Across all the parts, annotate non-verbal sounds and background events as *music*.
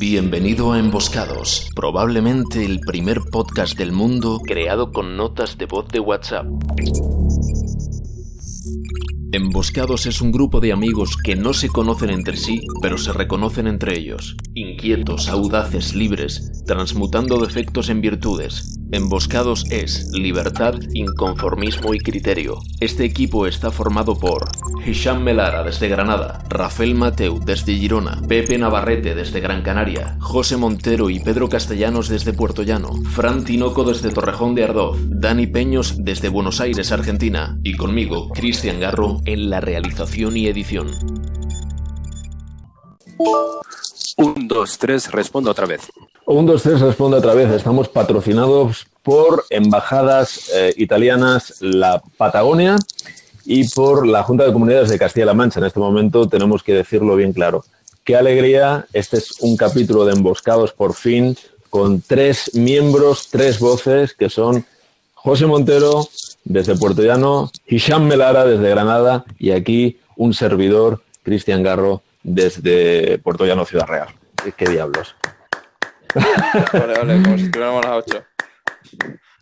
Bienvenido a Emboscados, probablemente el primer podcast del mundo creado con notas de voz de WhatsApp. Emboscados es un grupo de amigos que no se conocen entre sí, pero se reconocen entre ellos. Inquietos, audaces, libres, transmutando defectos en virtudes. Emboscados es libertad, inconformismo y criterio. Este equipo está formado por Hisham Melara desde Granada, Rafael Mateu desde Girona, Pepe Navarrete desde Gran Canaria, José Montero y Pedro Castellanos desde Puerto Llano, Fran Tinoco desde Torrejón de Ardoz, Dani Peños desde Buenos Aires, Argentina, y conmigo, Cristian Garro, en la realización y edición. Un, dos, tres, respondo otra vez. Un, dos, tres, responde otra vez. Estamos patrocinados por embajadas eh, italianas, la Patagonia y por la Junta de Comunidades de Castilla-La Mancha. En este momento tenemos que decirlo bien claro. Qué alegría. Este es un capítulo de Emboscados por fin con tres miembros, tres voces que son José Montero desde Puerto Llano, Hisham Melara desde Granada y aquí un servidor, Cristian Garro, desde Puerto Llano, Ciudad Real. ¿Qué diablos? Vale, vale, como si estuviéramos a las 8.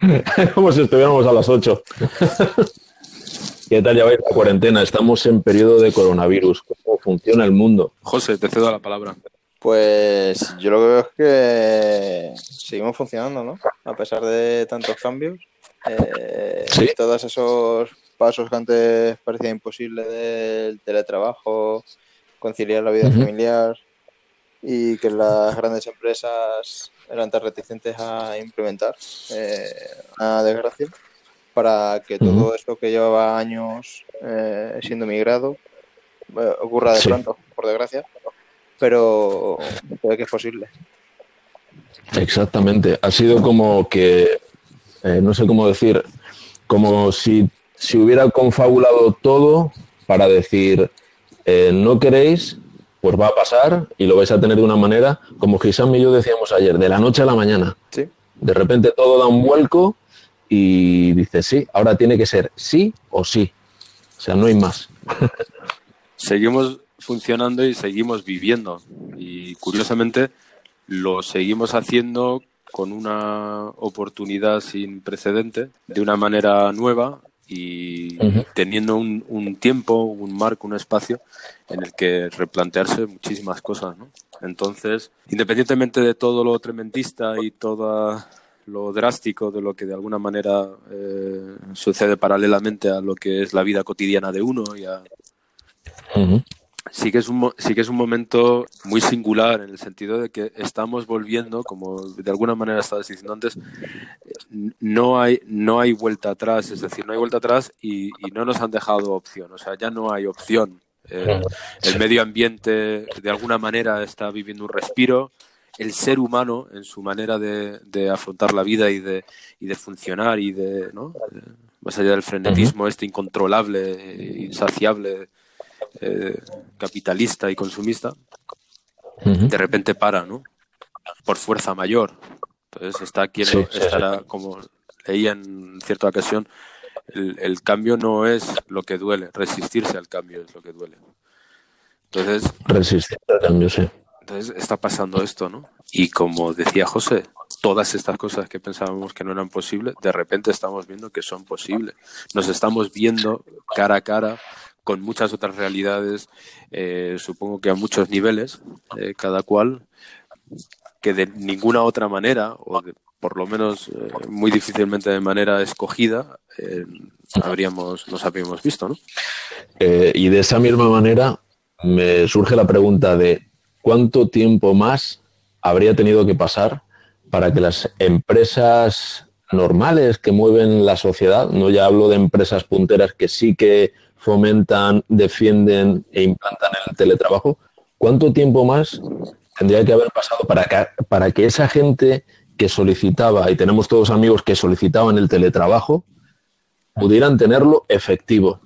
*laughs* Como si estuviéramos a las 8. ¿Qué tal lleváis la cuarentena? Estamos en periodo de coronavirus. ¿Cómo funciona el mundo? José, te cedo la palabra. Pues yo lo que veo es que seguimos funcionando, ¿no? A pesar de tantos cambios. Eh, Sí. Todos esos pasos que antes parecían imposibles del teletrabajo, conciliar la vida familiar y que las grandes empresas eran tan reticentes a implementar, eh, una desgracia, para que todo Ujú. esto que llevaba años eh, siendo migrado eh, ocurra de Sí. pronto, por desgracia, pero puede que es posible. Exactamente. Ha sido como que, eh, no sé cómo decir, como si, si hubiera confabulado todo para decir, eh, no queréis, pues va a pasar y lo vais a tener de una manera, como Gisam y yo decíamos ayer, de la noche a la mañana. Sí. De repente todo da un vuelco y dices, sí, ahora tiene que ser sí o sí. O sea, no hay más. *laughs* Seguimos funcionando y seguimos viviendo. Y curiosamente lo seguimos haciendo con una oportunidad sin precedente, de una manera nueva y teniendo un, un tiempo, un marco, un espacio en el que replantearse muchísimas cosas. ¿no? Entonces, independientemente de todo lo tremendista y todo lo drástico de lo que de alguna manera eh, sucede paralelamente a lo que es la vida cotidiana de uno y a. sí que es un sí que es un momento muy singular en el sentido de que estamos volviendo como de alguna manera estabas diciendo antes no hay no hay vuelta atrás es decir no hay vuelta atrás y, y no nos han dejado opción o sea ya no hay opción. Eh, el medio ambiente de alguna manera está viviendo un respiro. El ser humano en su manera de, de afrontar la vida y de, y de funcionar y de ¿no? Eh, más allá del frenetismo este incontrolable eh, insaciable eh, capitalista y consumista, de repente para, ¿no? Por fuerza mayor. Entonces está Sí, sí, estará, como leía en cierta ocasión, el, el cambio no es lo que duele, resistirse al cambio es lo que duele. Entonces, Resistir al cambio, sí. entonces está pasando esto, ¿no? Y como decía José, todas estas cosas que pensábamos que no eran posibles, de repente estamos viendo que son posibles. Nos estamos viendo cara a cara con muchas otras realidades, eh, supongo que a muchos niveles, eh, cada cual, que de ninguna otra manera, o de- por lo menos eh, muy difícilmente de manera escogida, habríamos, nos habríamos visto, ¿no? Y de esa misma manera me surge la pregunta de cuánto tiempo más habría tenido que pasar para que las empresas normales que mueven la sociedad, no ya hablo de empresas punteras que sí que fomentan, defienden e implantan el teletrabajo, ¿cuánto tiempo más tendría que haber pasado para que, para que esa gente que solicitaba, y tenemos todos amigos que solicitaban el teletrabajo, pudieran tenerlo efectivo?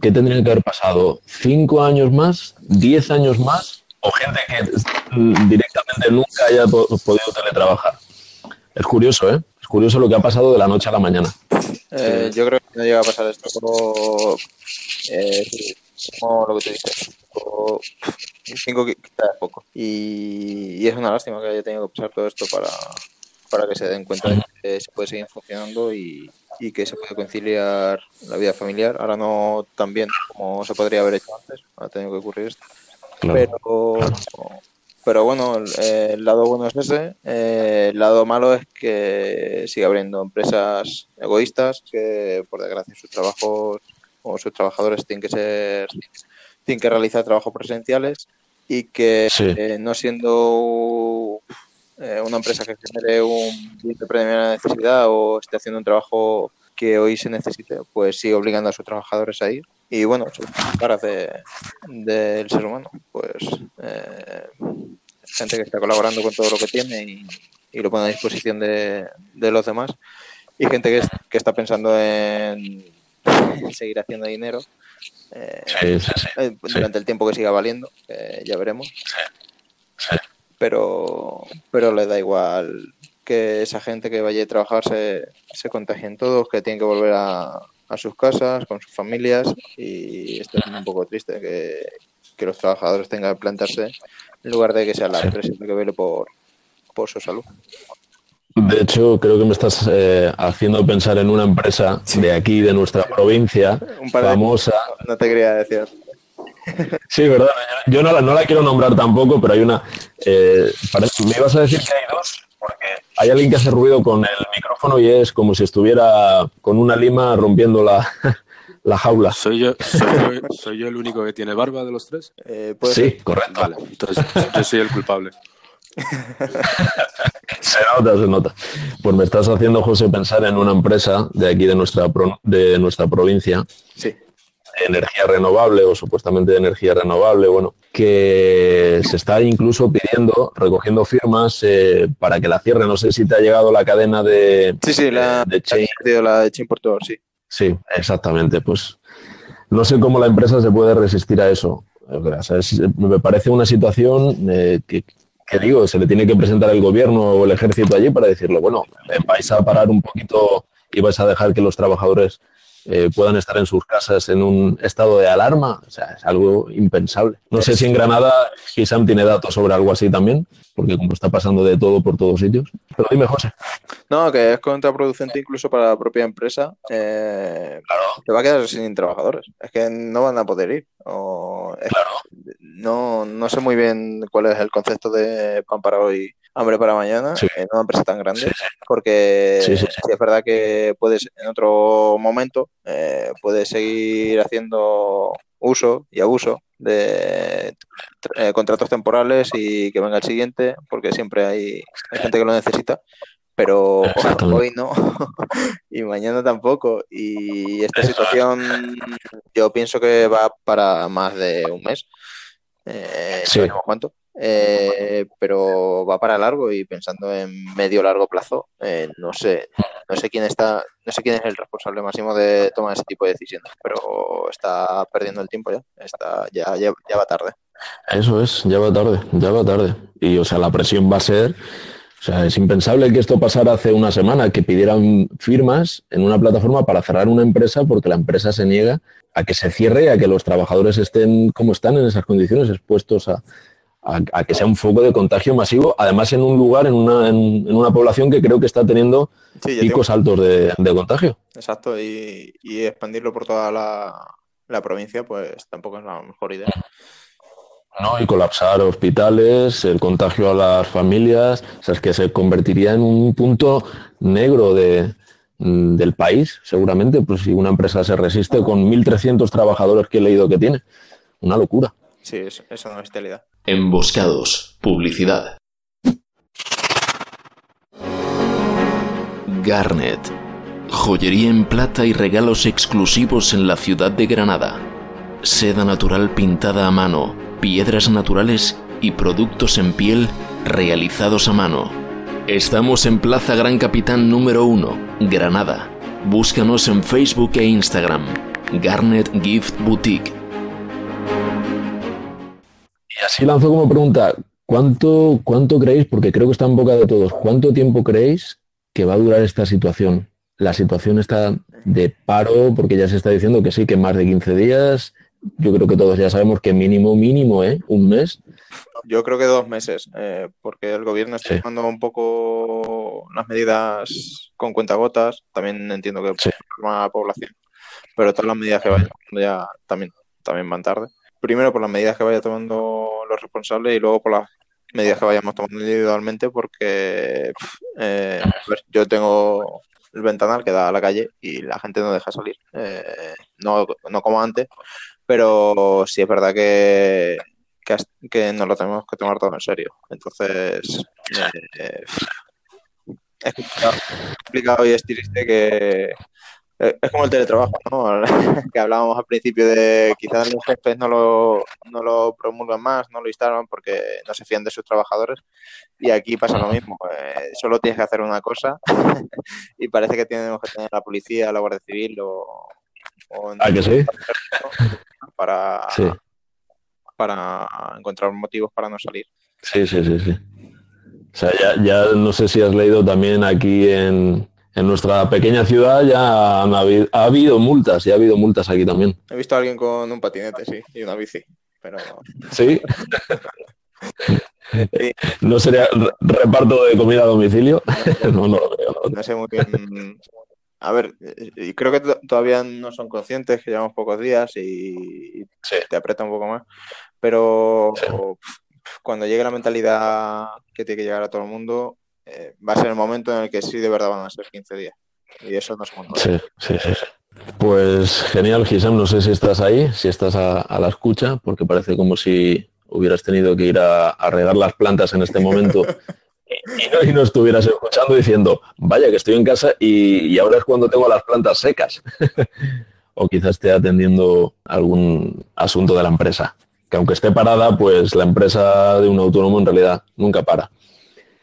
¿Qué tendrían que haber pasado? ¿Cinco años más? ¿Diez años más? ¿O gente que directamente nunca haya po- podido teletrabajar? Es curioso, ¿eh? Curioso lo que ha pasado de la noche a la mañana. Eh, yo creo que no llega a pasar esto. Como, eh, como lo que te dices, o- cinco qui- quizás poco. Y, y es una lástima que haya tenido que pasar todo esto para, para que se den cuenta de que se puede seguir funcionando y, y que se puede conciliar la vida familiar. Ahora no tan bien como se podría haber hecho antes, ha tenido que ocurrir esto. Claro. Pero, pero bueno, el, el lado bueno es ese. eh, el lado malo es que sigue habiendo empresas egoístas que, por desgracia, sus trabajos o sus trabajadores tienen que ser tienen que realizar trabajos presenciales y que Sí. eh, no siendo eh, una empresa que genere un bill de primera necesidad o esté haciendo un trabajo que hoy se necesite, pues sigue obligando a sus trabajadores a ir. Y bueno, son caras de, del ser humano, pues eh, gente que está colaborando con todo lo que tiene y, y lo pone a disposición de, de los demás. Y gente que, es- que está pensando en, en seguir haciendo dinero eh, Sí, sí, sí. eh, durante el tiempo que siga valiendo, ya veremos. Pero, pero le da igual que esa gente que vaya a trabajar se, se contagien todos, que tienen que volver a, a sus casas, con sus familias, y esto es un poco triste, que, que los trabajadores tengan que plantarse en lugar de que sea la empresa que vele por, por su salud. De hecho, creo que me estás eh, haciendo pensar en una empresa de aquí, de nuestra provincia, Un par de- famosa. No te quería decir. Sí, verdad. Yo no la, no la quiero nombrar tampoco, pero hay una. eh, parece- me ibas a decir que hay dos, porque hay alguien que hace ruido con el micrófono y es como si estuviera con una lima rompiendo la, *laughs* la jaula. ¿Soy yo, soy, yo, soy yo el único que tiene barba de los tres? Eh, Sí, ser. correcto. Vale, entonces yo soy el culpable. *laughs* Se nota, se nota. Pues me estás haciendo, José, pensar en una empresa de aquí, de nuestra, pro- de nuestra provincia, Sí. de energía renovable o supuestamente de energía renovable, bueno, que se está incluso pidiendo, recogiendo firmas eh, para que la cierre. No sé si te ha llegado la cadena de, Sí, sí, la, de Chain. la, de Chain sí. Sí, exactamente. Pues no sé cómo la empresa se puede resistir a eso. O sea, es- me parece una situación eh, que, que digo, se le tiene que presentar el gobierno o el ejército allí para decirle, bueno, vais a parar un poquito y vais a dejar que los trabajadores eh, puedan estar en sus casas en un estado de alarma. O sea, es algo impensable. No sé si en Granada Gisam tiene datos sobre algo así también, porque como está pasando de todo por todos sitios. Pero dime, José. No, que es contraproducente incluso para la propia empresa. Eh, Se va a quedar sin trabajadores. Es que no van a poder ir. O es- no, no sé muy bien cuál es el concepto de pan para hoy, hambre para mañana Sí. en una empresa tan grande. Sí, sí. Porque es verdad que puedes en otro momento eh, puedes seguir haciendo uso y abuso de eh, contratos temporales y que venga el siguiente, porque siempre hay, hay gente que lo necesita, pero hoy no *laughs* y mañana tampoco. Y esta situación yo pienso que va para más de un mes. Eh, Sí. no cuánto. Eh, pero va para largo y pensando en medio largo plazo, eh, no sé, no sé quién está, no sé quién es el responsable máximo de tomar ese tipo de decisiones, pero está perdiendo el tiempo ya, está, ya, ya, ya va tarde. Eso es, ya va tarde, ya va tarde. Y, o sea, la presión va a ser. O sea, es impensable que esto pasara hace una semana, que pidieran firmas en una plataforma para cerrar una empresa porque la empresa se niega a que se cierre y a que los trabajadores estén como están en esas condiciones, expuestos a, a- a que sea un foco de contagio masivo, además en un lugar, en una, en, en una población que creo que está teniendo Sí, picos altos de, de contagio. Exacto, y, y expandirlo por toda la, la provincia, pues tampoco es la mejor idea. ¿no? Y colapsar hospitales, el contagio a las familias, o sea, es que se convertiría en un punto negro de, del país, seguramente, pues si una empresa se resiste con 1.300 trabajadores que he leído que tiene. Una locura. Sí, no es vitalidad. Emboscados. Publicidad. Garnet. Joyería en plata y regalos exclusivos en la ciudad de Granada. Seda natural pintada a mano, piedras naturales y productos en piel realizados a mano. Estamos en Plaza Gran Capitán número 1, Granada. Búscanos en Facebook e Instagram. Garnet Gift Boutique. Y así lanzo como pregunta, ¿cuánto, ¿cuánto creéis, porque creo que está en boca de todos, cuánto tiempo creéis que va a durar esta situación? La situación está de paro, porque ya se está diciendo que sí, que más de 15 días, yo creo que todos ya sabemos que mínimo, mínimo, ¿eh? Un mes. Yo creo que dos meses, eh, porque el gobierno está Sí. tomando un poco las medidas con cuentagotas. También entiendo que Sí. por la población, pero todas las medidas que vaya tomando ya también, también van tarde. Primero por las medidas que vaya tomando los responsables y luego por las medidas que vayamos tomando individualmente, porque eh, yo tengo el ventanal que da a la calle y la gente no deja salir. Eh, no, no como antes, pero sí es verdad que, que, que nos lo tenemos que tomar todo en serio. Entonces, eh, es complicado, y es que es como el teletrabajo, ¿no? *laughs* que hablábamos al principio de quizás los jefes no lo, no lo promulgan más, no lo instalan porque no se fían de sus trabajadores y aquí pasa lo mismo. eh, solo tienes que hacer una cosa *laughs* y parece que tenemos que tener la policía, la Guardia Civil o, o ¿Ah, que sí? *laughs* para, Sí, para encontrar motivos para no salir. sí, sí, sí. sí. O sea, ya, ya no sé si has leído también aquí en, en nuestra pequeña ciudad ya han habido, ha habido multas, ya ha habido multas aquí también. He visto a alguien con un patinete, sí, y una bici, pero Sí. *laughs* ¿No sería re- reparto de comida a domicilio? No, no *laughs* lo veo. no. no sé muy bien. A ver, y creo que to- todavía no son conscientes que llevamos pocos días y Sí. te aprieta un poco más, pero Sí. cuando llegue la mentalidad que tiene que llegar a todo el mundo, eh, va a ser el momento en el que sí de verdad van a ser 15 días. Y eso no es un Sí, sí, sí. sí. Pues genial, Gisam. No sé si estás ahí, si estás a, a la escucha, porque parece como si hubieras tenido que ir a, a regar las plantas en este momento *laughs* y, y no, y no estuvieras escuchando diciendo, vaya que estoy en casa y, y ahora es cuando tengo las plantas secas. *laughs* o quizás esté atendiendo algún asunto de la empresa. Que aunque esté parada, pues la empresa de un autónomo en realidad nunca para.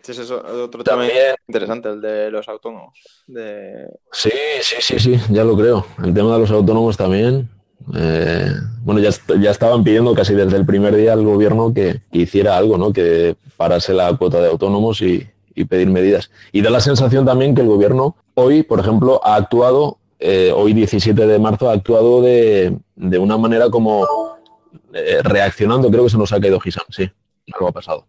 Sí, ese es otro tema También interesante, el de los autónomos. De... Sí, sí, sí, sí, ya lo creo. El tema de los autónomos también. eh, bueno, ya, ya estaban pidiendo casi desde el primer día al gobierno que, que hiciera algo, ¿no? Que parase la cuota de autónomos y, y pedir medidas. Y da la sensación también que el gobierno hoy, por ejemplo, ha actuado, eh, hoy 17 de marzo, ha actuado de, de una manera como eh, reaccionando, creo que se nos ha caído Gisam, sí, algo ha pasado.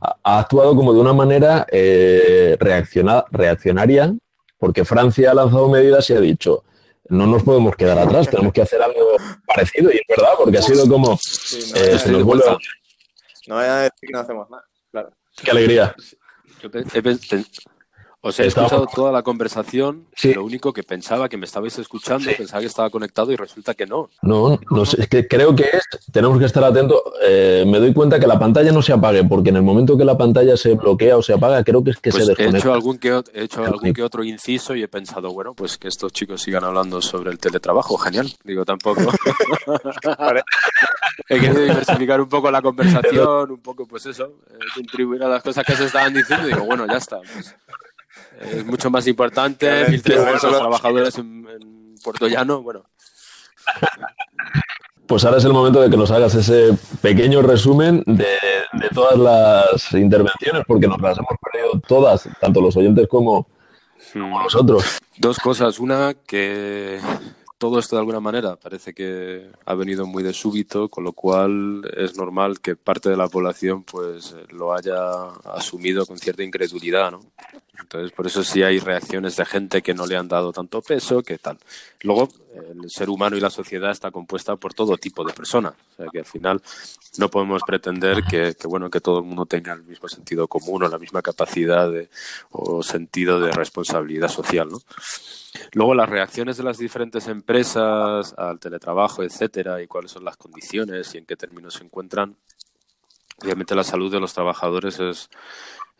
Ha, ha actuado como de una manera eh, reacciona- reaccionaria porque Francia ha lanzado medidas y ha dicho, no nos podemos quedar atrás, tenemos que hacer algo parecido. Y es verdad, porque ha sido como, Sí, no, eh, se nos vuelve... no vayan a decir que no hacemos nada. Claro. ¡Qué alegría! Yo he os he Estaba- escuchado toda la conversación, Sí. lo único que pensaba que me estabais escuchando, Sí. pensaba que estaba conectado y resulta que no. No, no sé, es que creo que es, tenemos que estar atentos. Eh, me doy cuenta que la pantalla no se apague, porque en el momento que la pantalla se bloquea o se apaga, creo que es que Pues se he desconecta. hecho, algún que, he hecho algún que otro inciso y he pensado, bueno, pues que estos chicos sigan hablando sobre el teletrabajo, genial. Digo, tampoco. *laughs* he querido diversificar un poco la conversación, un poco, pues eso, eh, contribuir a las cosas que se estaban diciendo y digo, bueno, ya está. pues, es mucho más importante, Claro, 1.300 solo- trabajadores en, en Puerto Llano, bueno. Pues ahora es el momento de que nos hagas ese pequeño resumen de, de todas las intervenciones, porque nos las hemos perdido todas, tanto los oyentes como, como nosotros. Dos cosas. Una, que todo esto de alguna manera parece que ha venido muy de súbito, con lo cual es normal que parte de la población pues lo haya asumido con cierta incredulidad, ¿no? Entonces, por eso sí hay reacciones de gente que no le han dado tanto peso, que tal. Luego, el ser humano y la sociedad está compuesta por todo tipo de personas. O sea, que al final no podemos pretender que, que, bueno, que todo el mundo tenga el mismo sentido común o la misma capacidad de, o sentido de responsabilidad social, ¿no? Luego, las reacciones de las diferentes empresas al teletrabajo, etcétera, y cuáles son las condiciones y en qué términos se encuentran. Obviamente, la salud de los trabajadores es,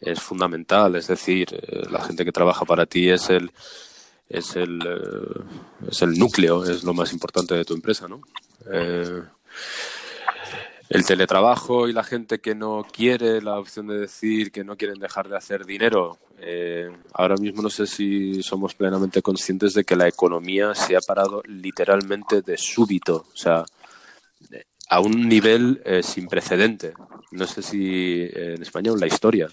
es fundamental. Es decir, eh, la gente que trabaja para ti es el, es el, eh, es el núcleo, es lo más importante de tu empresa, ¿no? Eh, el teletrabajo y la gente que no quiere la opción de decir que no quieren dejar de hacer dinero. Eh, ahora mismo no sé si somos plenamente conscientes de que la economía se ha parado literalmente de súbito, o sea, a un nivel eh, sin precedente. No sé si eh, en España o en la historia.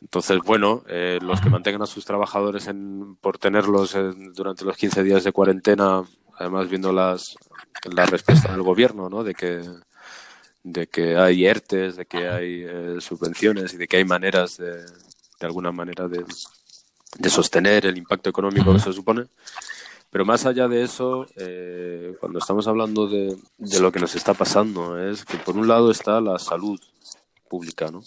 Entonces, bueno, eh, los que mantengan a sus trabajadores en, por tenerlos en, durante los 15 días de cuarentena además viendo las, la respuesta del gobierno, ¿no? De que, de que hay ERTES, de que hay eh, subvenciones y de que hay maneras de, de alguna manera de, de sostener el impacto económico que se supone. Pero más allá de eso, eh, cuando estamos hablando de, de, lo que nos está pasando, es que por un lado está la salud pública, ¿no?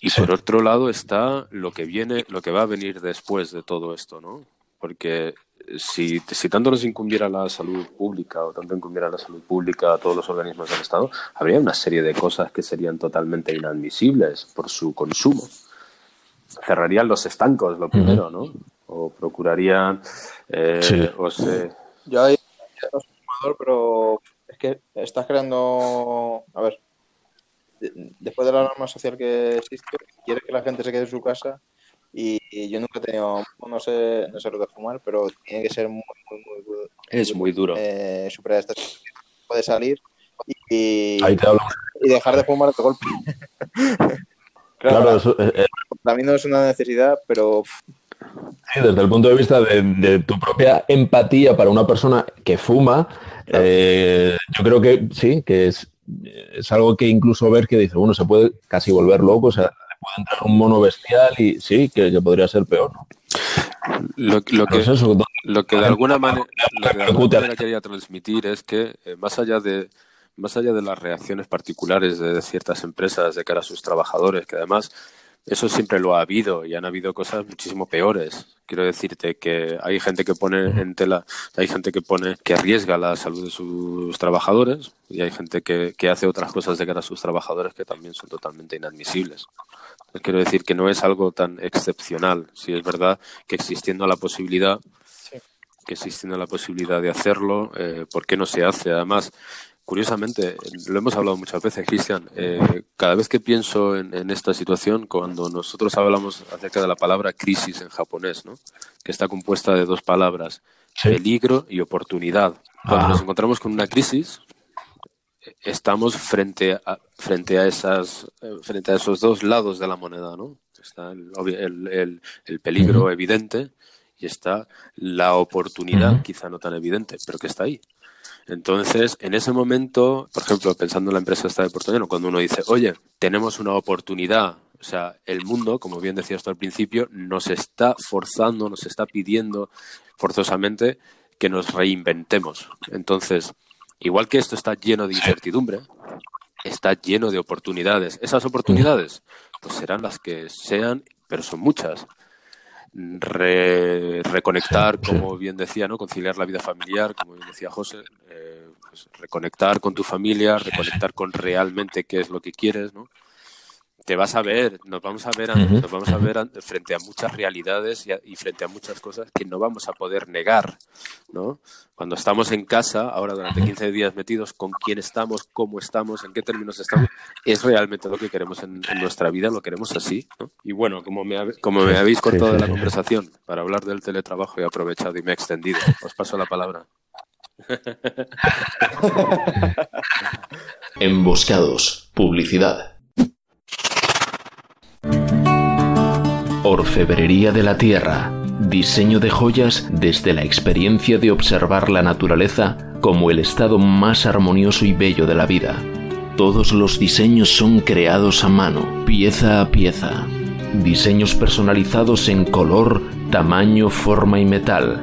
Y por otro lado está lo que viene, lo que va a venir después de todo esto, ¿no? Porque si, si tanto nos incumbiera la salud pública o tanto incumbiera la salud pública a todos los organismos del Estado, habría una serie de cosas que serían totalmente inadmisibles por su consumo. Cerrarían los estancos, lo primero, ¿no? O procurarían. Eh, sí. o se... Yo ahí no soy fumador, pero es que estás creando. A ver, después de la norma social que existe, quiere que la gente se quede en su casa y yo nunca he tenido, no sé, no sé lo que fumar, pero tiene que ser muy, muy, muy duro. Es muy duro. Eh, superar esta situación. Puede salir y, y dejar de fumar de golpe. *laughs* claro, claro eso, eh, para mí no es una necesidad, pero... Sí, desde el punto de vista de, de tu propia empatía para una persona que fuma, claro. eh, yo creo que sí, que es, es algo que incluso ver que dice, bueno, se puede casi volver loco, o sea, puede entrar un mono bestial y sí, que, que podría ser peor. ¿no? Lo, lo, que, es eso, lo que de alguna manera, lo que de alguna manera quería transmitir es que eh, más allá de más allá de las reacciones particulares de ciertas empresas de cara a sus trabajadores, que además eso siempre lo ha habido y han habido cosas muchísimo peores. Quiero decirte que hay gente que pone en tela, hay gente que pone que arriesga la salud de sus trabajadores y hay gente que, que hace otras cosas de cara a sus trabajadores que también son totalmente inadmisibles. Quiero decir que no es algo tan excepcional. Si es verdad que existiendo la posibilidad, sí. que existiendo la posibilidad de hacerlo, eh, ¿por qué no se hace? Además, curiosamente, lo hemos hablado muchas veces, Cristian, eh, cada vez que pienso en, en, esta situación, cuando nosotros hablamos acerca de la palabra crisis en japonés, ¿no? que está compuesta de dos palabras, sí. peligro y oportunidad. Cuando ah. nos encontramos con una crisis, estamos frente a, frente a esas frente a esos dos lados de la moneda, ¿no? Está el, el, el, el peligro uh -huh. evidente y está la oportunidad, uh -huh. quizá no tan evidente, pero que está ahí. Entonces, en ese momento, por ejemplo, pensando en la empresa esta de Puerto Llano, cuando uno dice, oye, tenemos una oportunidad, o sea, el mundo, como bien decías tú al principio, nos está forzando, nos está pidiendo forzosamente que nos reinventemos. Entonces, Igual que esto está lleno de incertidumbre, está lleno de oportunidades. Esas oportunidades, pues serán las que sean, pero son muchas. Re, reconectar, como bien decía, ¿no? conciliar la vida familiar, como bien decía José, eh, pues reconectar con tu familia, reconectar con realmente qué es lo que quieres, ¿no? Te vas a ver, nos vamos a ver, nos vamos a ver frente a muchas realidades y, a, y, frente a muchas cosas que no vamos a poder negar, ¿no? Cuando estamos en casa, ahora durante 15 días metidos, con quién estamos, cómo estamos, en qué términos estamos, es realmente lo que queremos en, en nuestra vida, lo queremos así, ¿no? Y bueno, como me, como me habéis cortado de la conversación para hablar del teletrabajo, he aprovechado y me he extendido. Os paso la palabra. *laughs* Emboscados. Publicidad. Orfebrería de la Tierra. Diseño de joyas desde la experiencia de observar la naturaleza como el estado más armonioso y bello de la vida. Todos los diseños son creados a mano, pieza a pieza. Diseños personalizados en color, tamaño, forma y metal.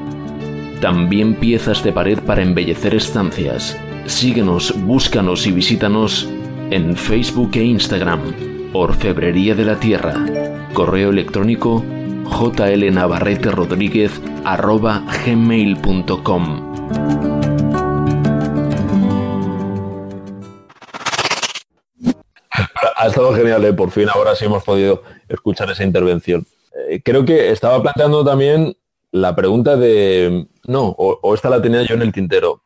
También piezas de pared para embellecer estancias. Síguenos, búscanos y visítanos en Facebook e Instagram. Orfebrería de la Tierra correo electrónico jlnavarrete-rodríguez@gmail.com. Ha estado genial, ¿eh? por fin ahora sí hemos podido escuchar esa intervención. Eh, creo que estaba planteando también la pregunta de, no, o, o esta la tenía yo en el tintero.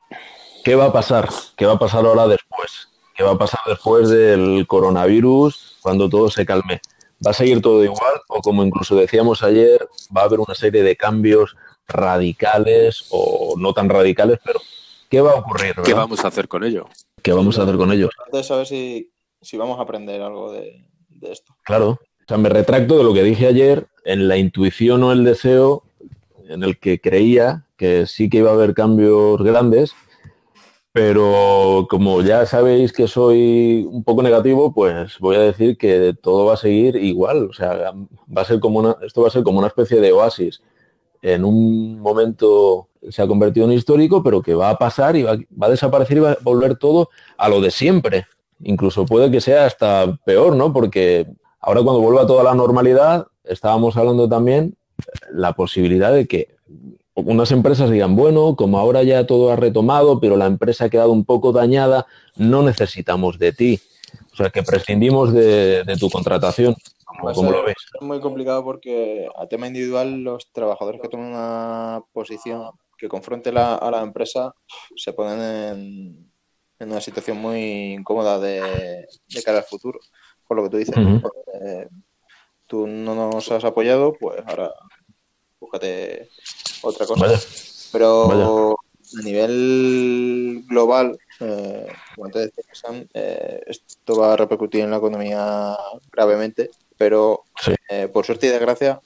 ¿Qué va a pasar? ¿Qué va a pasar ahora después? ¿Qué va a pasar después del coronavirus cuando todo se calme? ¿Va a seguir todo igual o como incluso decíamos ayer, va a haber una serie de cambios radicales o no tan radicales, pero ¿qué va a ocurrir? ¿verdad? ¿Qué vamos a hacer con ello? ¿Qué vamos a hacer con ello? De saber si, si vamos a aprender algo de, de, esto. Claro. O sea, me retracto de lo que dije ayer, en la intuición o el deseo, en el que creía que sí que iba a haber cambios grandes, pero como ya sabéis que soy un poco negativo, pues voy a decir que todo va a seguir igual. O sea, va a ser como una, esto va a ser como una especie de oasis. En un momento se ha convertido en histórico, pero que va a pasar y va, va a desaparecer y va a volver todo a lo de siempre. Incluso puede que sea hasta peor, ¿no? Porque ahora cuando vuelva toda la normalidad, estábamos hablando también la posibilidad de que unas empresas digan, bueno, como ahora ya todo ha retomado, pero la empresa ha quedado un poco dañada, no necesitamos de ti. O sea, que prescindimos de, de tu contratación. Va a ¿Cómo ser lo ves? muy complicado porque a tema individual los trabajadores que toman una posición que confronte la- a la empresa se ponen en, en una situación muy incómoda de, de cara al futuro. Por lo que tú dices, eh, tú no nos has apoyado, pues ahora búscate otra cosa. Vaya. Pero a nivel global, eh, como antes decía Sam, eh, esto va a repercutir en la economía gravemente, pero Sí. eh, por suerte y desgracia,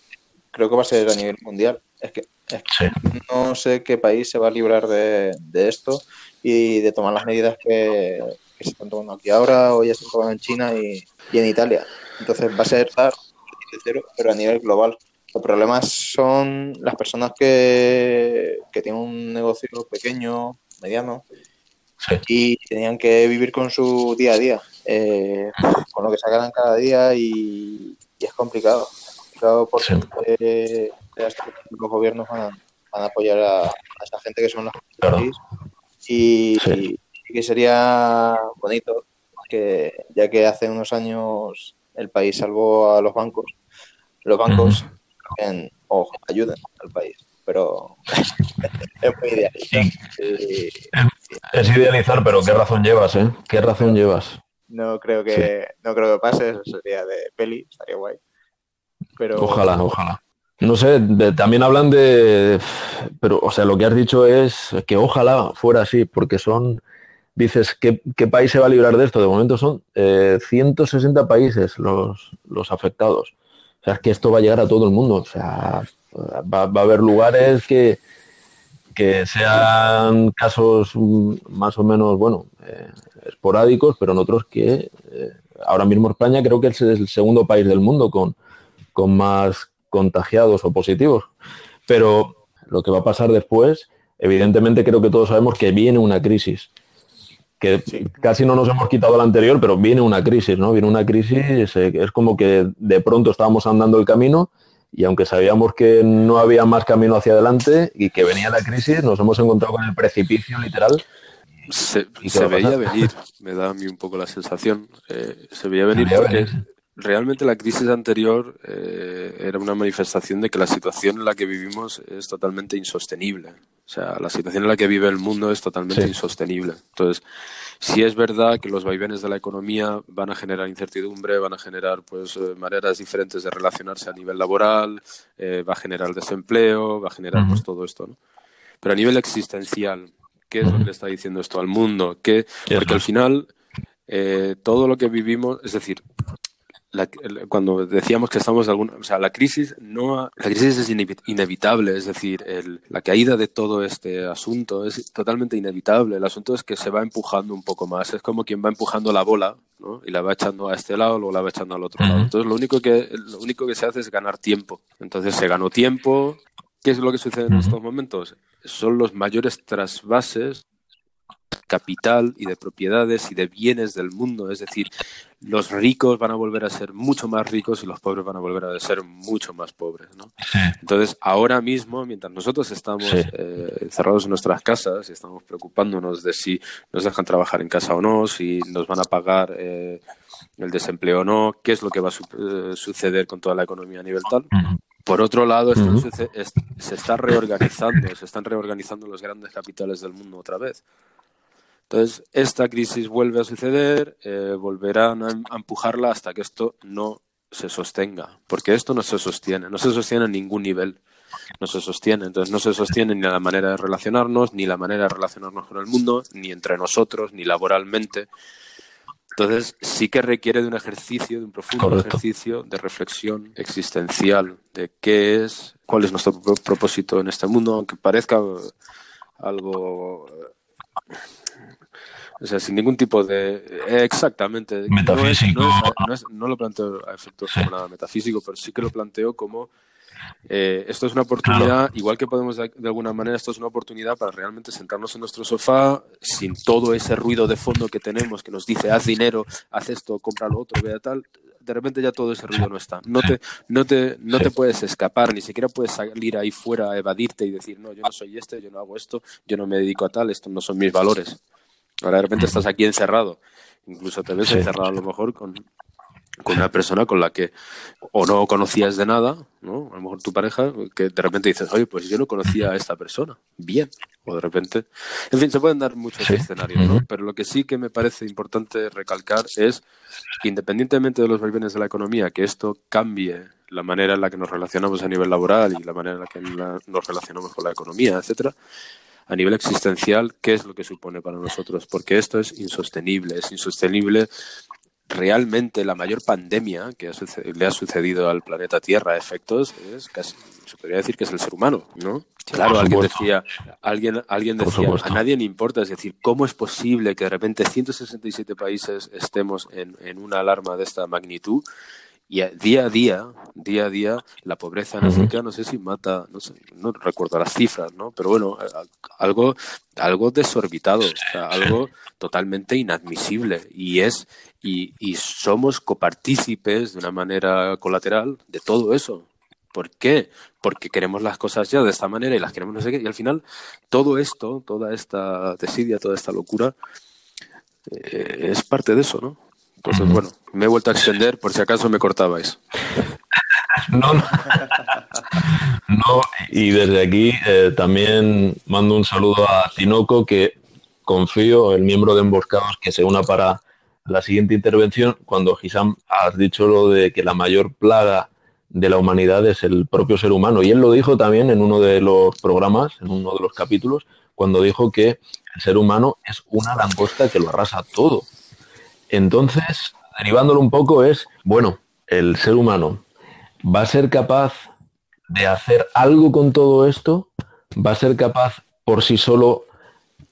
creo que va a ser a nivel mundial. Es que, es que Sí. no sé qué país se va a librar de, de esto y de tomar las medidas que, que se están tomando aquí ahora o ya se están tomando en China y, y en Italia. Entonces va a ser dar de cero, pero a nivel global. Los problemas son las personas que, que tienen un negocio pequeño, mediano, Sí. y tenían que vivir con su día a día, eh, con lo que sacan cada día y, y es complicado. Es complicado porque Sí. eh, los gobiernos van a, van a apoyar a, a esa gente que son los Claro. y, Sí. y que sería bonito que ya que hace unos años el país salvó a los bancos, los bancos también, o ayuden al país, pero *laughs* es muy idealista. Y Es idealizar, pero ¿qué razón llevas, eh? ¿Qué razón llevas? no creo que no creo que pase, eso sería de peli, estaría guay. Pero Ojalá, ojalá. No sé, de- también hablan de... Pero, o sea, lo que has dicho es que ojalá fuera así, porque son... Dices, ¿qué, qué país se va a librar de esto? De momento son eh, 160 países los, los afectados. O sea, es que esto va a llegar a todo el mundo. O sea, va, va a haber lugares que, que sean casos más o menos, bueno, eh, esporádicos, pero en otros que eh, ahora mismo España creo que es el segundo país del mundo con, con más contagiados o positivos. Pero lo que va a pasar después, evidentemente creo que todos sabemos que viene una crisis. Que Sí. casi no nos hemos quitado la anterior, pero viene una crisis, ¿no? Viene una crisis, eh, es como que de pronto estábamos andando el camino y aunque sabíamos que no había más camino hacia adelante y que venía la crisis, nos hemos encontrado con el precipicio literal. Se, ¿Y qué se veía venir, me da a mí un poco la sensación. Eh, se veía venir veía porque venir. realmente la crisis anterior eh, era una manifestación de que la situación en la que vivimos es totalmente insostenible. O sea, la situación en la que vive el mundo es totalmente Sí. insostenible. Entonces, si es verdad que los vaivenes de la economía van a generar incertidumbre, van a generar pues eh, maneras diferentes de relacionarse a nivel laboral, eh, va a generar desempleo, va a generar pues todo esto, ¿no? Pero a nivel existencial, ¿qué es lo que le está diciendo esto al mundo? ¿Qué, porque al final eh, todo lo que vivimos, es decir, la- cuando decíamos que estamos alguna, o sea, la crisis no, ha- la crisis es inevi- inevitable, es decir, el- la caída de todo este asunto es totalmente inevitable. El asunto es que se va empujando un poco más, es como quien va empujando la bola, ¿no? Y la va echando a este lado, luego la va echando al otro lado. Entonces, lo único que lo único que se hace es ganar tiempo. Entonces, se ganó tiempo. ¿Qué es lo que sucede en estos momentos? Son los mayores trasvases capital y de propiedades y de bienes del mundo. Es decir, los ricos van a volver a ser mucho más ricos y los pobres van a volver a ser mucho más pobres. ¿no? Entonces, ahora mismo, mientras nosotros estamos Sí. eh, encerrados en nuestras casas y estamos preocupándonos de si nos dejan trabajar en casa o no, si nos van a pagar eh, el desempleo o no, qué es lo que va a su- eh, suceder con toda la economía a nivel tal, por otro lado, se está reorganizando, se están reorganizando los grandes capitales del mundo otra vez. Entonces, esta crisis vuelve a suceder, eh, volverán a, a empujarla hasta que esto no se sostenga, porque esto no se sostiene, no se sostiene en ningún nivel, no se sostiene. Entonces, no se sostiene ni la manera de relacionarnos, ni la manera de relacionarnos con el mundo, ni entre nosotros, ni laboralmente. Entonces, sí que requiere de un ejercicio, de un profundo ejercicio de reflexión existencial de qué es, cuál es nuestro propósito en este mundo, aunque parezca algo o sea, sin ningún tipo de... exactamente. Metafísico. No, lo planteo a efectos como nada metafísico, pero sí que lo planteo como... Eh, esto es una oportunidad, igual que podemos de, alguna manera, esto es una oportunidad para realmente sentarnos en nuestro sofá sin todo ese ruido de fondo que tenemos que nos dice haz dinero, haz esto, compra lo otro, vea tal. De repente ya todo ese ruido no está. No te, no te, no te puedes escapar, ni siquiera puedes salir ahí fuera a evadirte y decir, no, yo no soy este, yo no hago esto, yo no me dedico a tal, estos no son mis valores. Ahora de repente estás aquí encerrado. Incluso te ves encerrado a lo mejor con, una persona con la que o no conocías de nada, ¿no? A lo mejor tu pareja, que de repente dices, oye, pues yo no conocía a esta persona. Bien. O de repente. En fin, se pueden dar muchos escenarios, ¿no? Pero lo que sí que me parece importante recalcar es, independientemente de los vaivenes de la economía, que esto cambie la manera en la que nos relacionamos a nivel laboral y la manera en la que nos relacionamos con la economía, etcétera, a nivel existencial, ¿qué es lo que supone para nosotros? Porque esto es insostenible, es insostenible realmente la mayor pandemia que le ha sucedido al planeta Tierra a efectos es casi se podría decir que es el ser humano, ¿no? claro, alguien decía, alguien, alguien decía, a nadie le importa, es decir, ¿cómo es posible que de repente 167 países estemos en, en una alarma de esta magnitud? Y día a día, día a día, la pobreza en África, no sé si mata, no sé, no recuerdo las cifras, ¿no? Pero bueno, algo, algo desorbitado, algo totalmente inadmisible. Y es, y, y somos copartícipes de una manera colateral de todo eso. ¿Por qué? Porque queremos las cosas ya de esta manera y las queremos no sé qué. Y al final, todo esto, toda esta desidia, toda esta locura, eh, es parte de eso, ¿no? Entonces, bueno, me he vuelto a extender por si acaso me cortabais. *laughs* No, no. no y desde aquí eh, también mando un saludo a Tinoco, que confío, el miembro de Emboscados, que se una para la siguiente intervención. Cuando Gisam has dicho lo de que la mayor plaga de la humanidad es el propio ser humano. Y él lo dijo también en uno de los programas, en uno de los capítulos, cuando dijo que el ser humano es una langosta que lo arrasa todo. Entonces, derivándolo un poco es, bueno, el ser humano va a ser capaz de hacer algo con todo esto, va a ser capaz por sí solo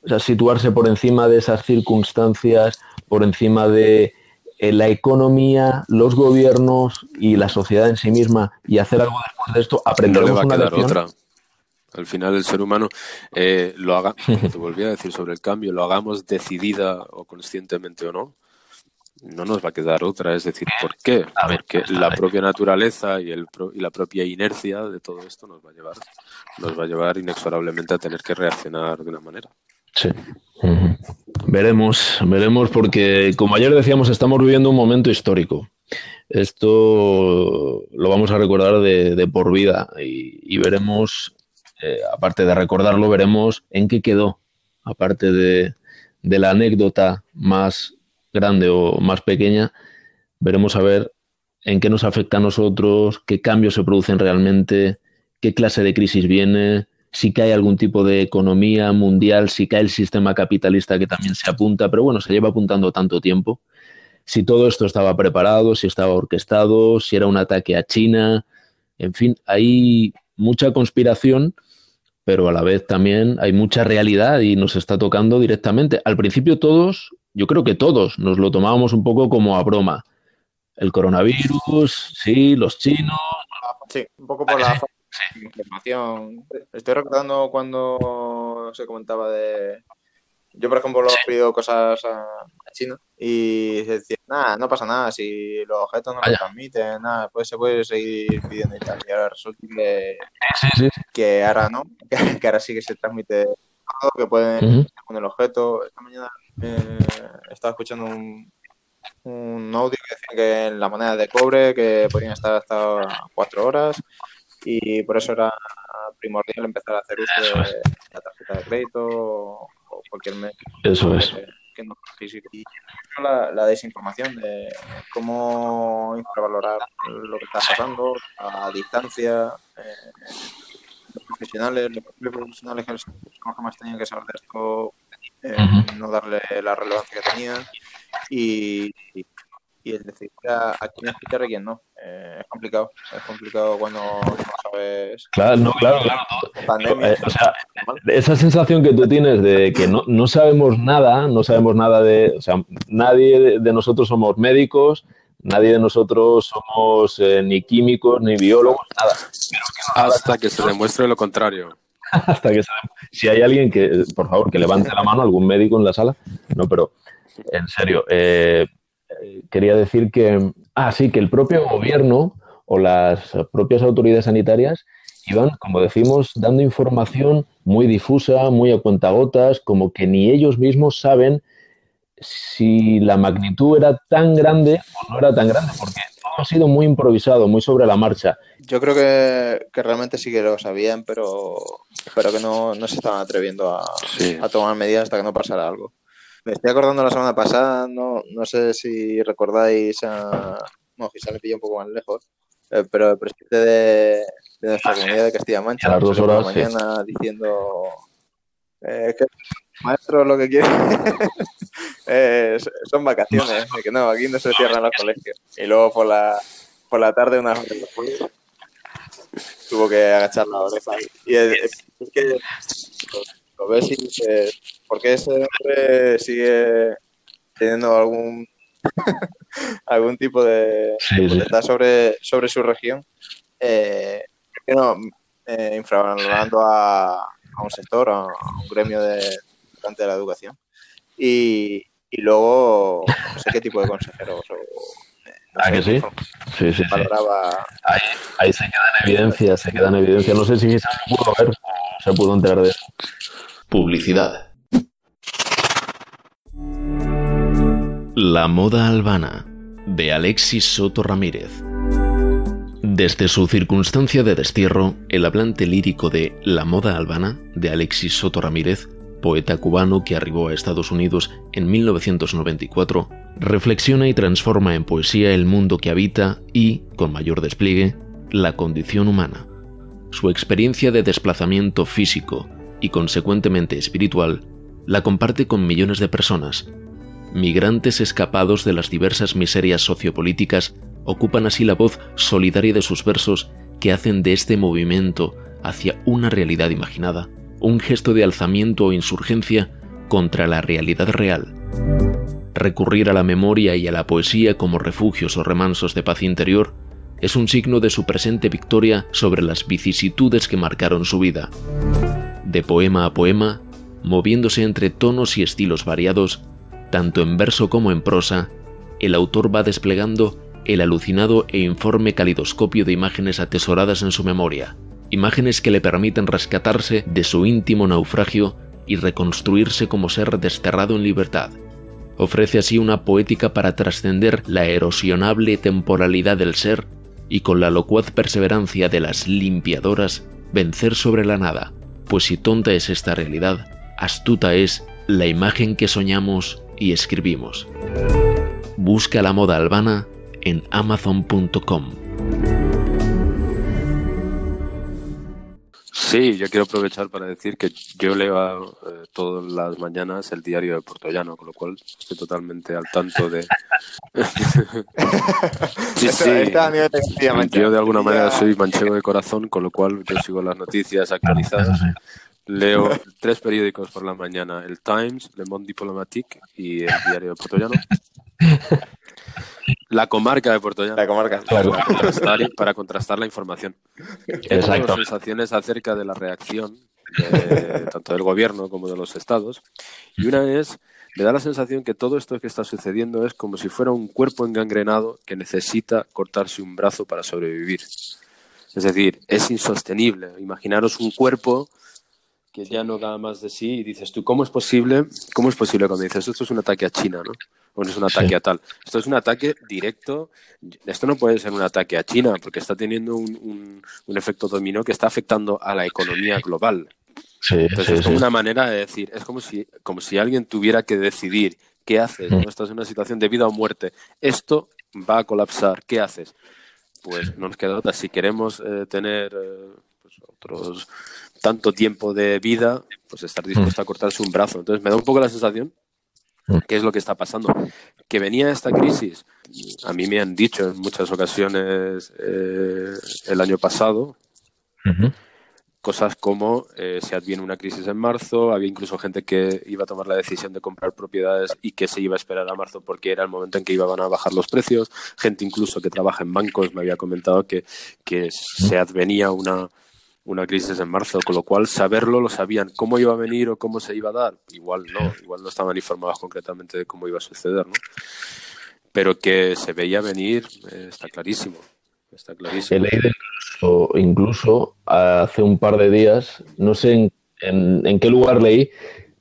o situarse por encima de esas circunstancias, por encima de eh, la economía, los gobiernos y la sociedad en sí misma y hacer algo después de esto, aprender no va a quedar otra. Al final el ser humano eh, lo haga, te *laughs* volví a decir sobre el cambio, lo hagamos decidida o conscientemente o no, no nos va a quedar otra. Es decir, ¿por qué? Porque la propia naturaleza y, el y la propia inercia de todo esto nos va a llevar, nos va a llevar inexorablemente a tener que reaccionar de una manera. Sí. Veremos, veremos, porque como ayer decíamos, estamos viviendo un momento histórico. Esto lo vamos a recordar de, por vida y, veremos, eh, aparte de recordarlo, veremos en qué quedó, aparte de, de la anécdota más grande o más pequeña, veremos a ver en qué nos afecta a nosotros, qué cambios se producen realmente, qué clase de crisis viene, si cae algún tipo de economía mundial, si cae el sistema capitalista que también se apunta, pero bueno, se lleva apuntando tanto tiempo. Si todo esto estaba preparado, si estaba orquestado, si era un ataque a China, en fin, hay mucha conspiración, pero a la vez también hay mucha realidad y nos está tocando directamente. Al principio todos yo creo que todos nos lo tomábamos un poco como a broma. El coronavirus, sí, los chinos. Sí, un poco por la información. Estoy recordando cuando se comentaba de. Yo, por ejemplo, he pedido cosas a, China y se decía, nada, no pasa nada, si los objetos no lo transmiten, nada, pues se puede seguir pidiendo y tal. Y ahora resulta que, que ahora no, *laughs* que, ahora sí que se transmite todo, que pueden con el objeto. Esta mañana eh, estaba escuchando un, un audio que decía que en la moneda de cobre que podían estar hasta cuatro horas y por eso era primordial empezar a hacer uso de la tarjeta de crédito o cualquier medio eso es. que no físico. Y la, la, desinformación de cómo infravalorar lo que está pasando a distancia. Eh, los profesionales, los profesionales que más tenían que saber de esto eh, no darle la relevancia que tenía y, y, y el decir a, a quién escuchar y a quién no. Eh, es complicado, es complicado cuando no sabes. Claro, no, claro, claro. Pandemia. Eh, o sea, esa sensación que tú tienes de que no, no sabemos nada, no sabemos nada de, o sea, nadie de, de nosotros somos médicos, nadie de nosotros somos eh, ni químicos ni biólogos, nada. Hasta que se demuestre lo contrario. *laughs* Hasta que se- si hay alguien que, por favor, que levante la mano, algún médico en la sala. No, pero en serio, eh, eh, quería decir que, ah, sí, que el propio gobierno o las propias autoridades sanitarias iban, como decimos, dando información muy difusa, muy a cuentagotas, como que ni ellos mismos saben si la magnitud era tan grande o no era tan grande, porque todo ha sido muy improvisado, muy sobre la marcha. Yo creo que, que realmente sí que lo sabían, pero, pero que no, no se estaban atreviendo a, Sí. a tomar medidas hasta que no pasara algo. Me estoy acordando la semana pasada, no, no sé si recordáis a. Bueno, quizá le pilla un poco más lejos, eh, pero el presidente de, de nuestra comunidad de Castilla-La Mancha, A las dos salió por la sí. mañana diciendo eh, que maestro lo que quiere *laughs* eh, son vacaciones, que no, aquí no se cierran los colegios. Y luego por la, por la tarde, unas horas después, tuvo que agachar la oreja. Y es, es que lo, ves y dices, ¿por qué ese hombre sigue teniendo algún *laughs* algún tipo de Sí, sí. potestad sobre, sobre su región? Eh, ¿por qué no eh, infravalorando a, a un sector, a, a un gremio de, de la educación? Y, y luego, no sé qué tipo de consejeros o, no ¿Ah, sé, que sí? Sí, sí, Ahí, ahí se queda en evidencia, se queda en evidencia. No sé si se pudo ver, se pudo enterar de eso. Publicidad. La moda albana de Alexis Soto Ramírez. Desde su circunstancia de destierro, el hablante lírico de La moda albana de Alexis Soto Ramírez, poeta cubano que arribó a Estados Unidos en 1994, reflexiona y transforma en poesía el mundo que habita y, con mayor despliegue, la condición humana. Su experiencia de desplazamiento físico y consecuentemente espiritual la comparte con millones de personas. Migrantes escapados de las diversas miserias sociopolíticas ocupan así la voz solidaria de sus versos que hacen de este movimiento hacia una realidad imaginada un gesto de alzamiento o insurgencia contra la realidad real. Recurrir a la memoria y a la poesía como refugios o remansos de paz interior es un signo de su presente victoria sobre las vicisitudes que marcaron su vida. De poema a poema, moviéndose entre tonos y estilos variados, tanto en verso como en prosa, el autor va desplegando el alucinado e informe calidoscopio de imágenes atesoradas en su memoria, imágenes que le permiten rescatarse de su íntimo naufragio y reconstruirse como ser desterrado en libertad. Ofrece así una poética para trascender la erosionable temporalidad del ser y con la locuaz perseverancia de las limpiadoras vencer sobre la nada, pues si tonta es esta realidad, astuta es la imagen que soñamos y escribimos. Busca la moda albana en amazon.com. Sí, yo quiero aprovechar para decir que yo leo eh, todas las mañanas el diario de Portollano, con lo cual estoy totalmente al tanto de... *laughs* sí, sí. Yo de alguna manera soy manchego de corazón, con lo cual yo sigo las noticias actualizadas. Leo tres periódicos por la mañana, el Times, Le Monde Diplomatique y el diario de Portollano. *laughs* La comarca de Portollano. La comarca. Para contrastar, para contrastar la información. Tengo Exacto. sensaciones acerca de la reacción de- tanto del gobierno como de los estados. Y una es, me da la sensación que todo esto que está sucediendo es como si fuera un cuerpo engangrenado que necesita cortarse un brazo para sobrevivir. Es decir, es insostenible. Imaginaros un cuerpo que ya no da más de sí y dices tú, ¿cómo es posible? ¿Cómo es posible cuando dices esto es un ataque a China, ¿no? O no es un ataque Sí. a tal. Esto es un ataque directo. Esto no puede ser un ataque a China porque está teniendo un, un- un efecto dominó que está afectando a la economía global. Sí, Entonces sí, es como una manera de decir, es como si, como si alguien tuviera que decidir qué haces, ¿no? Mm. estás en una situación de vida o muerte, esto va a colapsar, ¿qué haces? Pues no nos queda otra, si queremos eh, tener eh, pues, otros tanto tiempo de vida, pues estar dispuesto a cortarse un brazo. Entonces me da un poco la sensación ¿Qué es lo que está pasando? Que venía esta crisis. A mí me han dicho en muchas ocasiones eh, el año pasado, cosas como eh, se adviene una crisis en marzo, había incluso gente que iba a tomar la decisión de comprar propiedades y que se iba a esperar a marzo porque era el momento en que iban a bajar los precios, gente incluso que trabaja en bancos me había comentado que, que se advenía una, una crisis en marzo, con lo cual saberlo lo sabían. ¿Cómo iba a venir o cómo se iba a dar? Igual no, igual no estaban informados concretamente de cómo iba a suceder, ¿no? Pero que se veía venir eh, está clarísimo. Está clarísimo. Incluso, hace un par de días, no sé en, en, qué lugar leí,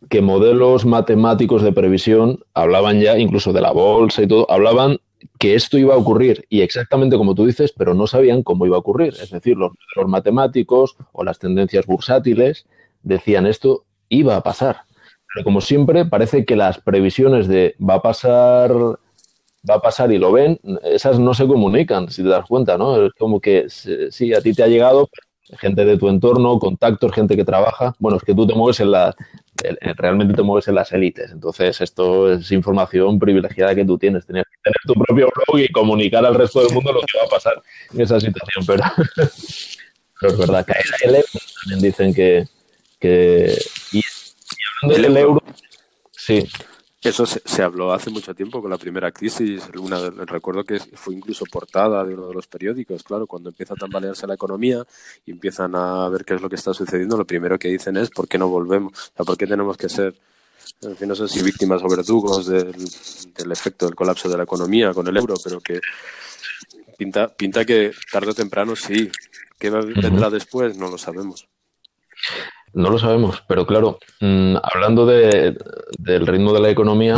que modelos matemáticos de previsión hablaban ya incluso de la bolsa y todo, hablaban que esto iba a ocurrir y exactamente como tú dices, pero no sabían cómo iba a ocurrir. Es decir, los, matemáticos o las tendencias bursátiles decían esto iba a pasar. Pero como siempre, parece que las previsiones de va a pasar, va a pasar y lo ven, esas no se comunican, si te das cuenta, ¿no? Es como que sí, a ti te ha llegado, gente de tu entorno, contactos, gente que trabaja. Bueno, es que tú te mueves en la, realmente te mueves en las élites. Entonces, esto es información privilegiada que tú tienes. Tienes que tener tu propio blog y comunicar al resto del mundo lo que va a pasar en esa situación. Pero, *laughs* es verdad, que el euro también dicen que. que y, hablando del euro, sí. Eso se, habló hace mucho tiempo con la primera crisis. recuerdo que fue incluso portada de uno de los periódicos. Claro, cuando empieza a tambalearse la economía y empiezan a ver qué es lo que está sucediendo, lo primero que dicen es ¿por qué no volvemos? O sea, ¿por qué tenemos que ser, en fin, no sé si víctimas o verdugos del, efecto del colapso de la economía con el euro, pero que pinta, pinta que tarde o temprano sí. ¿Qué vendrá después? No lo sabemos. No lo sabemos, pero claro, mm, hablando de, del ritmo de la economía,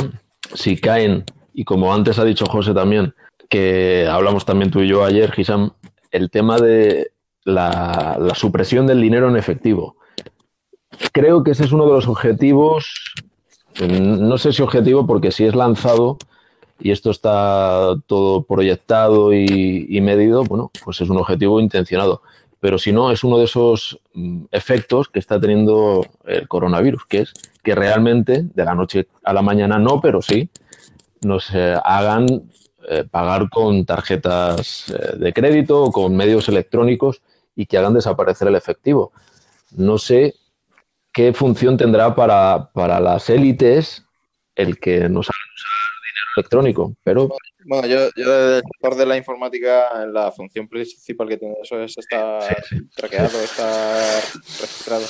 si caen, y como antes ha dicho José también, que hablamos también tú y yo ayer, Gisam, el tema de la, supresión del dinero en efectivo. Creo que ese es uno de los objetivos, no sé si objetivo, porque si es lanzado y esto está todo proyectado y medido, bueno, pues es un objetivo intencionado pero si no, es uno de esos mm, efectos que está teniendo el coronavirus, que es que realmente de la noche a la mañana no, pero sí nos eh, hagan eh, pagar con tarjetas eh, de crédito o con medios electrónicos y que hagan desaparecer el efectivo. No sé qué función tendrá para, para las élites el que nos hagan electrónico, pero bueno, yo, yo desde el sector de la informática, la función principal que tiene eso es estar traqueado, estar registrado.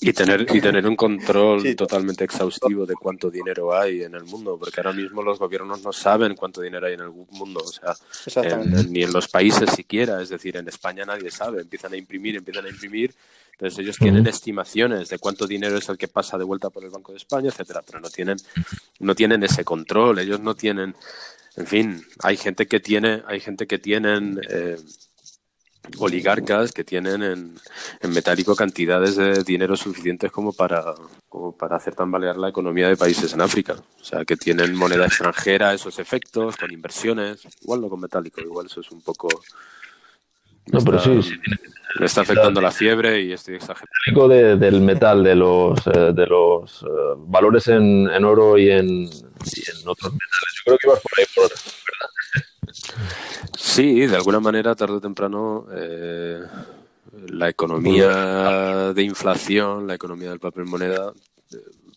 y tener, y tener un control totalmente exhaustivo de cuánto dinero hay en el mundo, porque ahora mismo los gobiernos no saben cuánto dinero hay en el mundo, o sea, ni en los países siquiera, es decir, en España nadie sabe, empiezan a imprimir, empiezan a imprimir entonces ellos tienen estimaciones de cuánto dinero es el que pasa de vuelta por el Banco de España, etcétera, pero no tienen, no tienen ese control, ellos no tienen, en fin, hay gente que tiene, hay gente que tienen eh, oligarcas que tienen en, metálico cantidades de dinero suficientes como para, como para hacer tambalear la economía de países en África. O sea, que tienen moneda extranjera, esos efectos, con inversiones, igual no con metálico, igual eso es un poco... No, pero sí, sí le está afectando la fiebre y estoy exagerando. De, del metal, de los, eh, de los eh, valores en, en, oro y en, y en, otros metales. Yo creo que ibas por ahí, por, ¿verdad? Sí, de alguna manera, tarde o temprano, eh, la economía de inflación, la economía del papel moneda,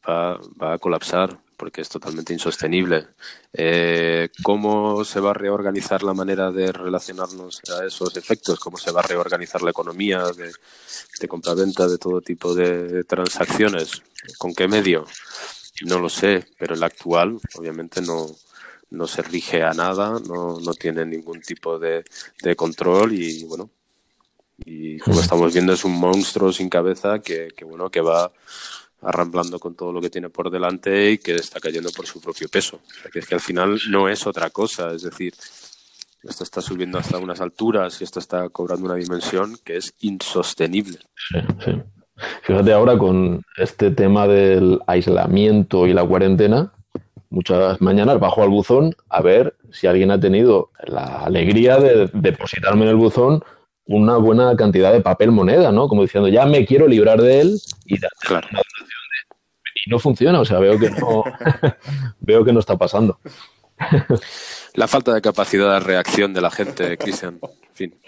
va, va a colapsar porque es totalmente insostenible. Eh, ¿Cómo se va a reorganizar la manera de relacionarnos a esos efectos? ¿Cómo se va a reorganizar la economía de, de compraventa de todo tipo de transacciones? ¿Con qué medio? No lo sé, pero el actual obviamente no, no se rige a nada, no, no tiene ningún tipo de, de control y bueno, y como estamos viendo es un monstruo sin cabeza que, que bueno que va arramblando con todo lo que tiene por delante y que está cayendo por su propio peso. O sea, que es que al final no es otra cosa, es decir, esto está subiendo hasta unas alturas y esto está cobrando una dimensión que es insostenible. Sí, sí. Fíjate ahora con este tema del aislamiento y la cuarentena, muchas mañanas bajo al buzón a ver si alguien ha tenido la alegría de depositarme en el buzón una buena cantidad de papel moneda, ¿no? Como diciendo, ya me quiero librar de él y dar claro. una no funciona, o sea, veo que no, *laughs* veo que no está pasando. La falta de capacidad de reacción de la gente, Cristian. En fin. *laughs*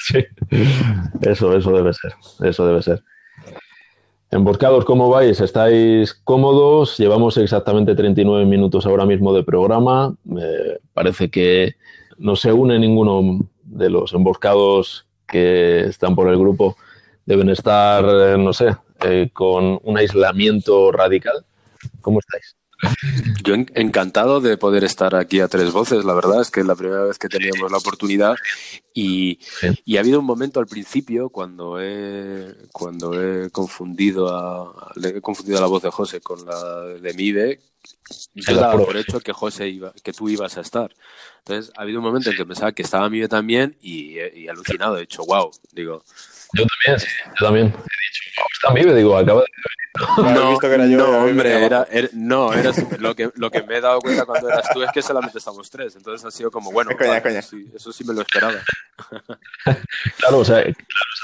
Sí, eso, eso debe ser, eso debe ser. Emboscados, ¿cómo vais? ¿Estáis cómodos? Llevamos exactamente 39 minutos ahora mismo de programa. Eh, parece que no se une ninguno de los emboscados que están por el grupo. Deben estar, eh, no sé, eh, con un aislamiento radical. ¿Cómo estáis? Yo encantado de poder estar aquí a tres voces, la verdad es que es la primera vez que teníamos la oportunidad y, y ha habido un momento al principio cuando he, cuando he confundido a, he confundido la voz de José con la de Mive, yo daba por hecho que José iba, que tú ibas a estar. Entonces ha habido un momento en que pensaba que estaba Mive también y, y alucinado, he dicho, wow, digo. Yo también, sí, yo también. He dicho, está Mive, digo, acaba de no, no, hombre, era, no, lo, que, lo que me he dado cuenta cuando eras tú es que solamente estamos tres, entonces ha sido como, bueno, eso sí me lo esperaba. *laughs* claro, o sea, claro,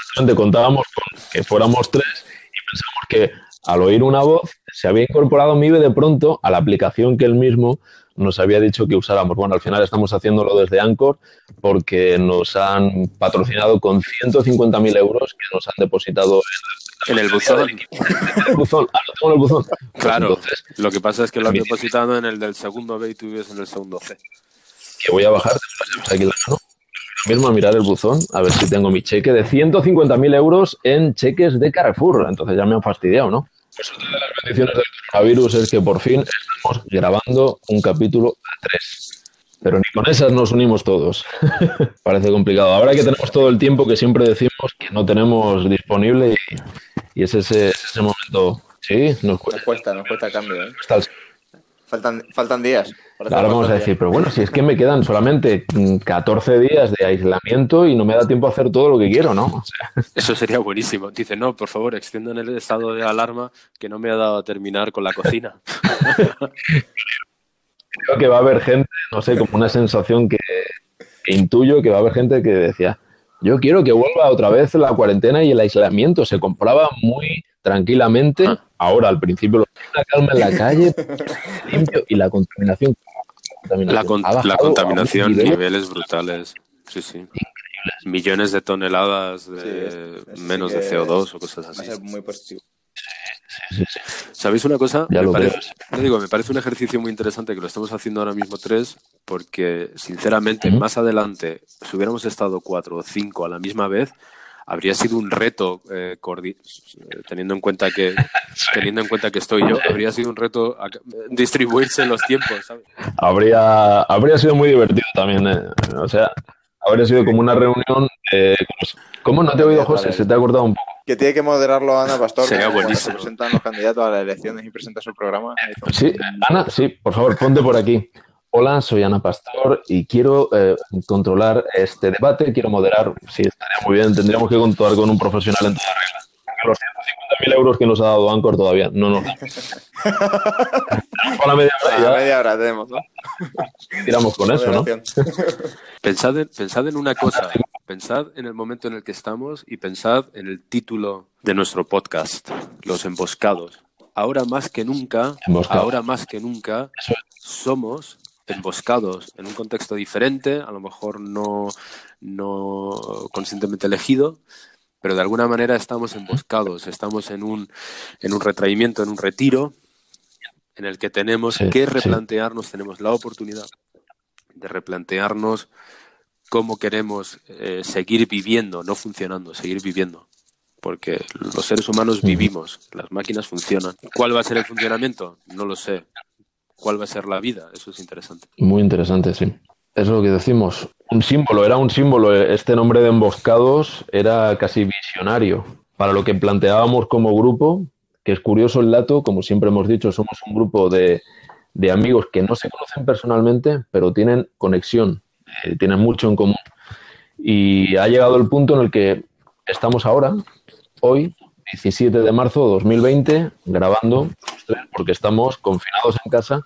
exactamente, contábamos con que fuéramos tres y pensamos que al oír una voz se había incorporado Mive de pronto a la aplicación que él mismo nos había dicho que usáramos. Bueno, al final estamos haciéndolo desde Anchor porque nos han patrocinado con 150.000 euros que nos han depositado en en el buzón. el buzón. El buzón. Claro. lo que pasa es que lo has depositado en el del segundo B y tú vives en el segundo C. Que voy a bajar aquí la mano. Mismo a mirar el buzón, a ver si tengo mi cheque de 150.000 euros en cheques de Carrefour. Entonces ya me han fastidiado, ¿no? Pues otra de las bendiciones del coronavirus es que por fin estamos grabando un capítulo a tres. Pero ni con esas nos unimos todos. *laughs* Parece complicado. Ahora que tenemos todo el tiempo que siempre decimos que no tenemos disponible y y es ese, ese momento. Sí, nos cuesta. Nos cuesta, nos cuesta cambio. ¿eh? Faltan, faltan días. Ahora vamos a decir, pero bueno, si es que me quedan solamente 14 días de aislamiento y no me da tiempo a hacer todo lo que quiero, ¿no? *laughs* Eso sería buenísimo. Dice, no, por favor, extiendan el estado de alarma que no me ha dado a terminar con la cocina. *laughs* Creo que va a haber gente, no sé, como una sensación que intuyo que va a haber gente que decía, yo quiero que vuelva otra vez la cuarentena y el aislamiento. Se compraba muy tranquilamente. Ah. Ahora, al principio, la calma en la calle, *laughs* limpio y la contaminación. La, contaminación, niveles brutales. Sí, sí. Millones de toneladas de menos de CO2 o cosas así. muy positivo. ¿Sabéis una cosa? me, parece, digo, me parece un ejercicio muy interesante que lo estamos haciendo ahora mismo tres, porque sinceramente, más adelante, si hubiéramos estado cuatro o cinco a la misma vez, habría sido un reto eh, teniendo en cuenta que *laughs* teniendo en cuenta que estoy yo habría sido un reto distribuirse los tiempos habría habría sido muy divertido también eh. o sea habría sido como una reunión eh, ¿cómo no te he oído José? se te ha acordado un poco que tiene que moderarlo Ana Pastor. Sería buenísimo. presentan los candidatos a las elecciones y presenta su programa. Sí, Ana, sí, por favor, ponte por aquí. Hola, soy Ana Pastor y quiero eh, controlar este debate, quiero moderar. Sí, estaría muy bien, tendríamos que contar con un profesional en toda regla. Los 150.000 euros que nos ha dado Anchor todavía no nos *laughs* la media hora. media hora tenemos, ¿no? *laughs* Tiramos con eso, ¿no? *laughs* pensad, pensad en una cosa. Pensad en el momento en el que estamos y pensad en el título de nuestro podcast, Los Emboscados. Ahora más que nunca, ahora más que nunca, somos emboscados en un contexto diferente, a lo mejor no, no conscientemente elegido, pero de alguna manera estamos emboscados, estamos en un, en un retraimiento, en un retiro, en el que tenemos que replantearnos, tenemos la oportunidad de replantearnos cómo queremos eh, seguir viviendo, no funcionando, seguir viviendo. Porque los seres humanos vivimos, las máquinas funcionan. ¿Cuál va a ser el funcionamiento? No lo sé. ¿Cuál va a ser la vida? Eso es interesante. Muy interesante, sí. Es lo que decimos. Un símbolo, era un símbolo. Este nombre de emboscados era casi visionario para lo que planteábamos como grupo, que es curioso el dato, como siempre hemos dicho, somos un grupo de, de amigos que no se conocen personalmente, pero tienen conexión eh, tienen mucho en común. Y ha llegado el punto en el que estamos ahora, hoy, 17 de marzo de 2020, grabando, porque estamos confinados en casa.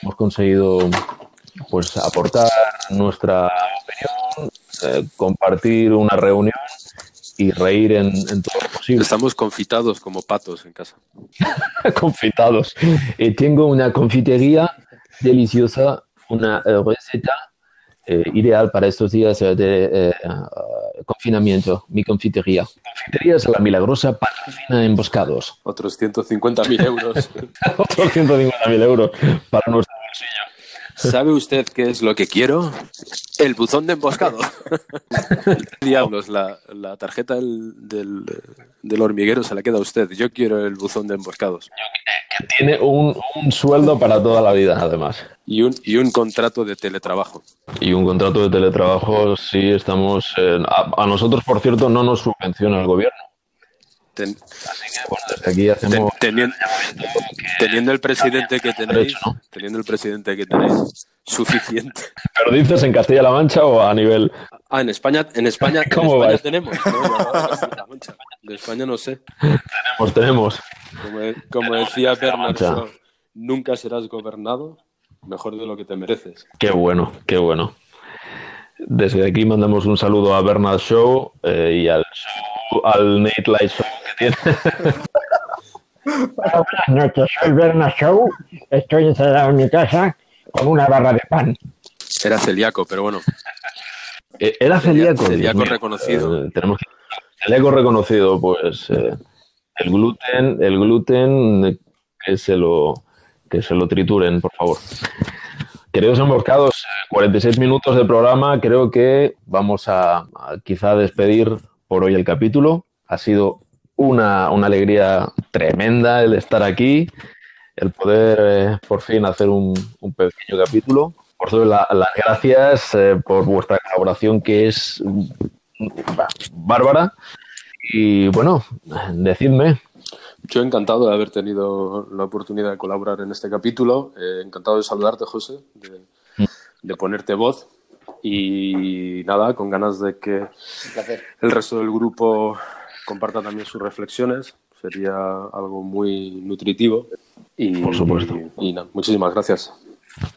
Hemos conseguido pues aportar nuestra opinión, eh, compartir una reunión y reír en, en todo lo posible. Estamos confitados como patos en casa. *laughs* confitados. Y tengo una confitería deliciosa, una eh, receta eh, ideal para estos días eh, de eh, confinamiento, mi confitería. Confitería es la milagrosa patrocina emboscados. Otros 150.000 euros. *laughs* Otros 150.000 euros para nuestro bolsillo. ¿Sabe usted qué es lo que quiero? El buzón de emboscado. *laughs* Diablos, la, la tarjeta del, del, del, hormiguero se la queda a usted. Yo quiero el buzón de emboscados. Que tiene un, un sueldo para toda la vida, además. Y un, y un contrato de teletrabajo. Y un contrato de teletrabajo, sí, estamos. En, a, a, nosotros, por cierto, no nos subvenciona el gobierno. Ten, Así que, bueno, desde aquí hacemos. ten, teniendo, teniendo el presidente que tenéis, teniendo el presidente que tenéis, suficiente. ¿Pero dices en Castilla-La Mancha o a nivel.? Ah, en España, en España, en ¿Cómo España vais? tenemos. ¿no? De España no sé. Tenemos, tenemos. Como, como decía Bernard Mancha. Shaw, nunca serás gobernado mejor de lo que te mereces. Qué bueno, qué bueno. Desde aquí mandamos un saludo a Bernard Show eh, y al, show, al Nate Light Show que tiene. *laughs* Buenas noches, soy Berna Show. Estoy encerrado en mi casa con una barra de pan. Era celíaco, pero bueno. Eh, Era celíaco. Celíaco reconocido. Eh, tenemos que... Celíaco reconocido, pues eh, el gluten, el gluten que se lo que se lo trituren, por favor. Queridos emboscados, 46 minutos de programa. Creo que vamos a, a quizá despedir por hoy el capítulo. Ha sido una, una alegría tremenda el estar aquí, el poder eh, por fin hacer un, un pequeño capítulo. Por eso, la- las gracias eh, por vuestra colaboración, que es mm, bárbara. Y bueno, decidme, Yo encantado de haber tenido la oportunidad de colaborar en este capítulo. Eh, encantado de saludarte, José, de, de ponerte voz. Y nada, con ganas de que el resto del grupo comparta también sus reflexiones. Sería algo muy nutritivo. Y, Por supuesto. Y, y nada, muchísimas gracias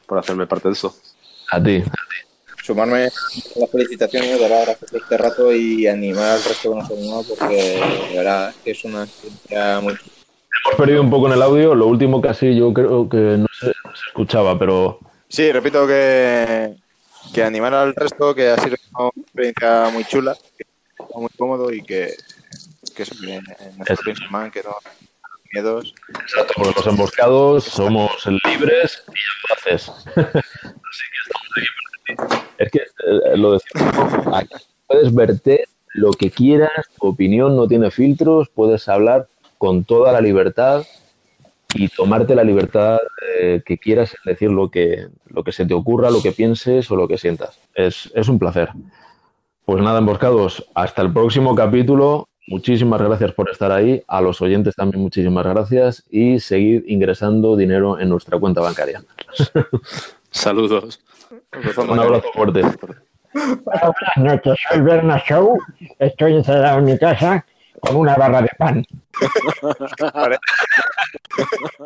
por hacerme parte de eso. a ti. Sumarme a las felicitaciones, dar las gracias por este rato y animar al resto que nos ha animado porque de verdad es que es una experiencia muy Hemos perdido un poco en el audio. Lo último casi yo creo que no se, no se escuchaba, pero Sí, repito que, que animar al resto, que ha sido una experiencia muy chula, que muy cómodo y que, que eso, que que no miedos. Exacto, porque los emboscados somos libres y audaces. *laughs* Así que estamos aquí. Es que eh, lo decimos, aquí puedes verter lo que quieras, tu opinión no tiene filtros, puedes hablar con toda la libertad y tomarte la libertad eh, que quieras en decir lo que, lo que se te ocurra, lo que pienses o lo que sientas. Es, es un placer. Pues nada, emboscados, hasta el próximo capítulo. Muchísimas gracias por estar ahí. A los oyentes también muchísimas gracias y seguir ingresando dinero en nuestra cuenta bancaria. *laughs* Saludos. Un abrazo fuerte. Buenas noches, soy Berna Show. Estoy encerrado en mi casa con una barra de pan. *laughs*